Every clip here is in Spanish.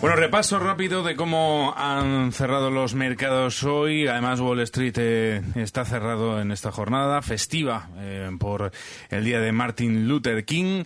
Bueno, repaso rápido de cómo han cerrado los mercados hoy. Además, Wall Street eh, está cerrado en esta jornada festiva eh, por el día de Martin Luther King.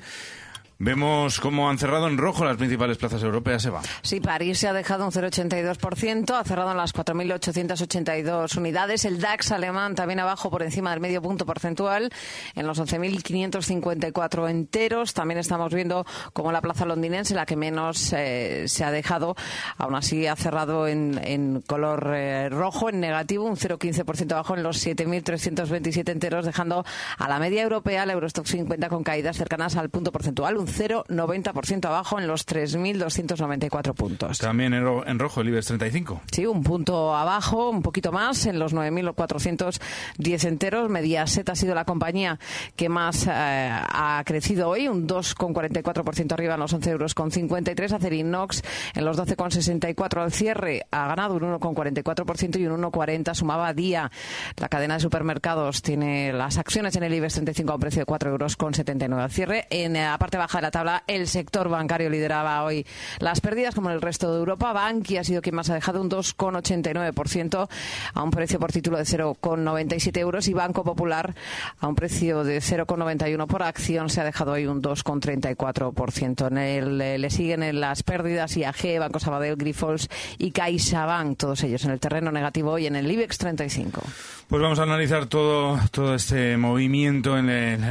Vemos cómo han cerrado en rojo las principales plazas europeas, Eva. Sí, París se ha dejado un 0,82%, ha cerrado en las 4.882 unidades. El DAX alemán también abajo por encima del medio punto porcentual, en los 11.554 enteros. También estamos viendo cómo la plaza londinense, la que menos eh, se ha dejado, aún así ha cerrado en, color eh, rojo, en negativo, un 0,15% abajo en los 7.327 enteros, dejando a la media europea, el Eurostock 50, con caídas cercanas al punto porcentual, 0,90% abajo en los 3.294 puntos. También en rojo el IBEX 35. Sí, un punto abajo, un poquito más, en los 9.410 enteros. Mediaset ha sido la compañía que más eh, ha crecido hoy, un 2,44% arriba en los 11 euros con 53. Acerinox en los 12,64 al cierre ha ganado un 1,44% y un 1,40 sumaba día. La cadena de supermercados tiene las acciones en el IBEX 35 a un precio de 4 euros con 79 al cierre. En la parte baja de la tabla, el sector bancario lideraba hoy las pérdidas, como en el resto de Europa. Banki ha sido quien más ha dejado un 2,89% a un precio por título de 0,97 euros y Banco Popular a un precio de 0,91 por acción se ha dejado hoy un 2,34%. En el, eh, le siguen en las pérdidas IAG, Banco Sabadell, Grifols y CaixaBank, todos ellos en el terreno negativo hoy en el IBEX 35. Pues vamos a analizar todo, todo este movimiento en,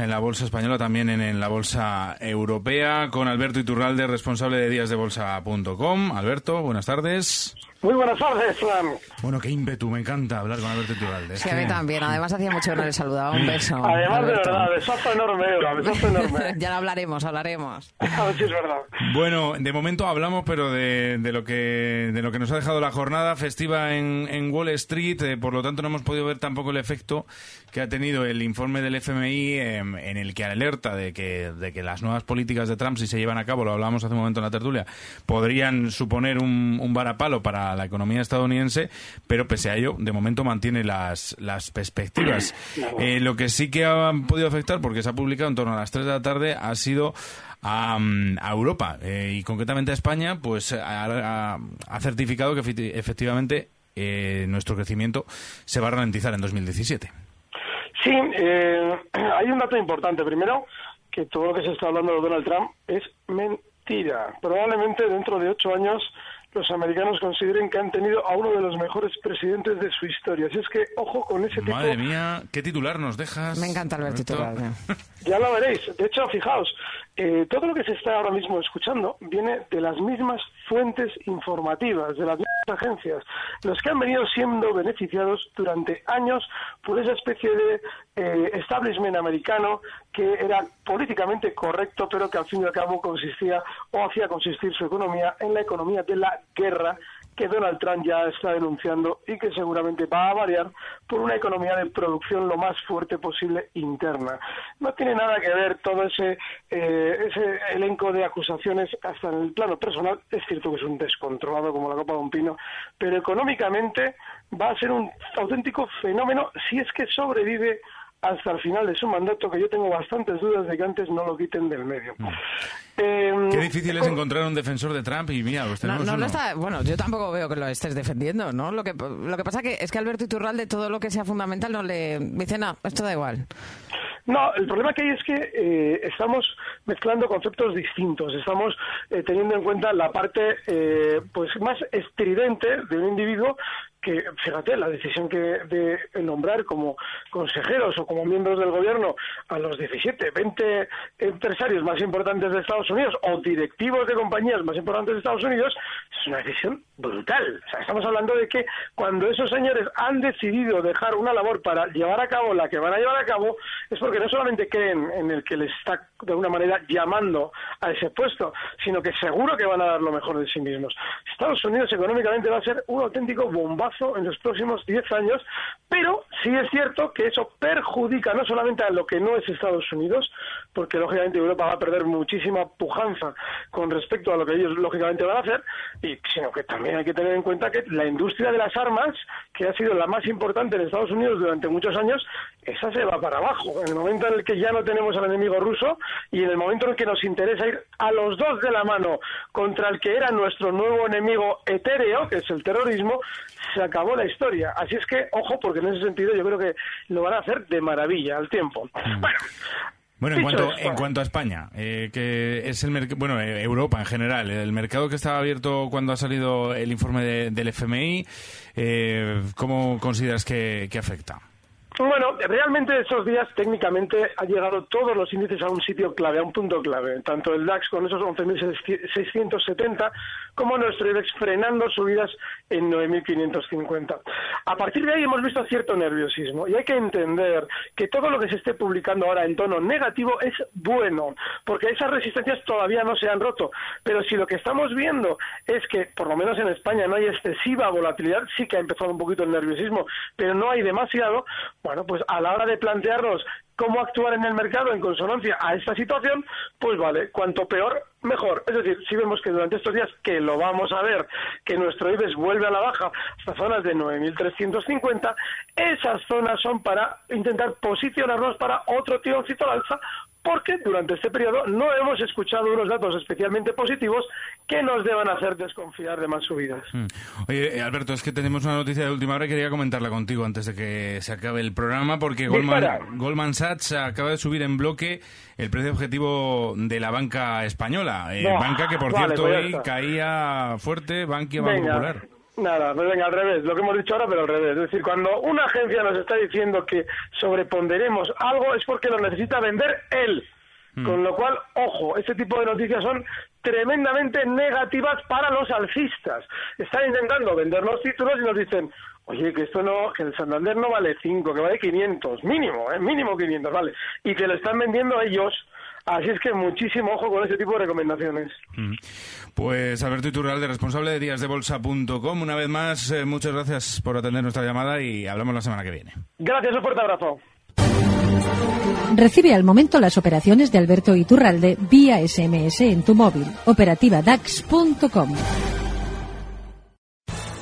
la bolsa española, también en, en la bolsa europea, con Alberto Iturralde, responsable de díasdebolsa.com. Alberto, buenas tardes. Muy buenas tardes, Fran. Bueno, qué ímpetu, me encanta hablar con Alberto Iturralde. Sí, a mí también. Además, hacía mucho que no le saludaba. Un beso. Además, de verdad, besazo enorme, besazo enorme. ya lo hablaremos, hablaremos. A ver si es verdad. Bueno, de momento hablamos, pero de, de, lo que de lo que nos ha dejado la jornada festiva en, en Wall Street. Eh, por lo tanto, no hemos podido ver tampoco el efecto que ha tenido el informe del FMI em, en el que alerta de que, de que las nuevas políticas de Trump, si se llevan a cabo, lo hablábamos hace un momento en la tertulia, podrían suponer un, un varapalo para la economía estadounidense, pero pese a ello, de momento mantiene las, las perspectivas. Eh, lo que sí que ha podido afectar, porque se ha publicado en torno a las 3 de la tarde, ha sido a, Europa eh, y concretamente a España, pues ha, ha certificado que efectivamente eh, nuestro crecimiento se va a ralentizar en 2017. Sí, eh, hay un dato importante. Primero, que todo lo que se está hablando de Donald Trump es mentira. Probablemente dentro de ocho años los americanos consideren que han tenido a uno de los mejores presidentes de su historia. Así es que, ojo con ese tipo... Madre mía, ¿qué titular nos dejas? Me encanta el titular. Ya lo veréis. De hecho, fijaos, eh, todo lo que se está ahora mismo escuchando viene de las mismas fuentes informativas, de las mismas agencias, los que han venido siendo beneficiados durante años por esa especie de eh, establishment americano que era políticamente correcto, pero que al fin y al cabo consistía o hacía consistir su economía en la economía de la guerra que Donald Trump ya está denunciando y que seguramente va a variar por una economía de producción lo más fuerte posible interna. No tiene nada que ver todo ese, eh, ese elenco de acusaciones hasta en el plano personal. Es cierto que es un descontrolado como la copa de un pino, pero económicamente va a ser un auténtico fenómeno si es que sobrevive hasta el final de su mandato, que yo tengo bastantes dudas de que antes no lo quiten del medio. Mm. Eh, Qué difícil es encontrar un defensor de Trump y mira, pues No, tenemos no lo uno. está, bueno, yo tampoco veo que lo estés defendiendo, ¿no? Lo que, lo que pasa que es que Alberto Iturralde todo lo que sea fundamental no le dice, no, esto da igual. No, el problema que hay es que eh, estamos mezclando conceptos distintos. Estamos eh, teniendo en cuenta la parte eh, pues más estridente de un individuo que, fíjate, la decisión que de nombrar como consejeros o como miembros del gobierno a los 17, 20 empresarios más importantes de Estados Unidos o directivos de compañías más importantes de Estados Unidos es una decisión brutal. Estamos hablando de que cuando esos señores han decidido dejar una labor para llevar a cabo la que van a llevar a cabo, es porque no solamente creen en el que les está de alguna manera llamando a ese puesto, sino que seguro que van a dar lo mejor de sí mismos. Estados Unidos económicamente va a ser un auténtico bombazo en los próximos 10 años, pero sí es cierto que eso perjudica no solamente a lo que no es Estados Unidos, porque lógicamente Europa va a perder muchísima pujanza con respecto a lo que ellos lógicamente van a hacer, y, sino que también hay que tener en cuenta que la industria de las armas, que ha sido la más importante en Estados Unidos durante muchos años, esa se va para abajo. En el momento en el que ya no tenemos al enemigo ruso y en el momento en el que nos interesa ir a los dos de la mano contra el que era nuestro nuevo enemigo etéreo, que es el terrorismo, se acabó la historia. Así es que, ojo, porque en ese sentido yo creo que lo van a hacer de maravilla al tiempo. Bueno, Bueno, en cuanto, en cuanto a España, eh, que es el merc- bueno, eh, Europa en general, el mercado que estaba abierto cuando ha salido el informe de- del FMI, eh, ¿cómo consideras que, que afecta? Bueno, realmente estos días técnicamente han llegado todos los índices a un sitio clave, a un punto clave. Tanto el DAX con esos 11.670 como nuestro IBEX frenando subidas en 9.550. A partir de ahí hemos visto cierto nerviosismo y hay que entender que todo lo que se esté publicando ahora en tono negativo es bueno, porque esas resistencias todavía no se han roto. Pero si lo que estamos viendo es que, por lo menos en España, no hay excesiva volatilidad, sí que ha empezado un poquito el nerviosismo, pero no hay demasiado, bueno, pues a la hora de plantearnos cómo actuar en el mercado en consonancia a esta situación, pues vale, cuanto peor, mejor. Es decir, si vemos que durante estos días, que lo vamos a ver, que nuestro IBEX vuelve a la baja hasta zonas de 9.350, esas zonas son para intentar posicionarnos para otro tironcito al alza, porque durante este periodo no hemos escuchado unos datos especialmente positivos que nos deban hacer desconfiar de más subidas. Mm. Oye, eh, Alberto, es que tenemos una noticia de última hora y quería comentarla contigo antes de que se acabe el programa, porque. Goldman, Goldman Sachs acaba de subir en bloque el precio objetivo de la banca española. Eh, banca que, por vale, cierto, pues hoy caía fuerte, Bankia, Banco Popular. Nada, pues venga, al revés, lo que hemos dicho ahora, pero al revés. Es decir, cuando una agencia nos está diciendo que sobreponderemos algo es porque lo necesita vender él. Con lo cual, ojo, este tipo de noticias son tremendamente negativas para los alcistas. Están intentando vender los títulos y nos dicen, oye, que esto no, que el Santander no vale 5, que vale 500, mínimo, ¿eh? mínimo 500, vale. Y que lo están vendiendo ellos. Así es que muchísimo ojo con ese tipo de recomendaciones. Mm. Pues Alberto Iturralde, responsable de díasdebolsa.com. Una vez más, eh, muchas gracias por atender nuestra llamada y hablamos la semana que viene. Gracias, un fuerte abrazo. Recibe al momento las operaciones de Alberto Iturralde vía SMS en tu móvil. Operativa DAX.com.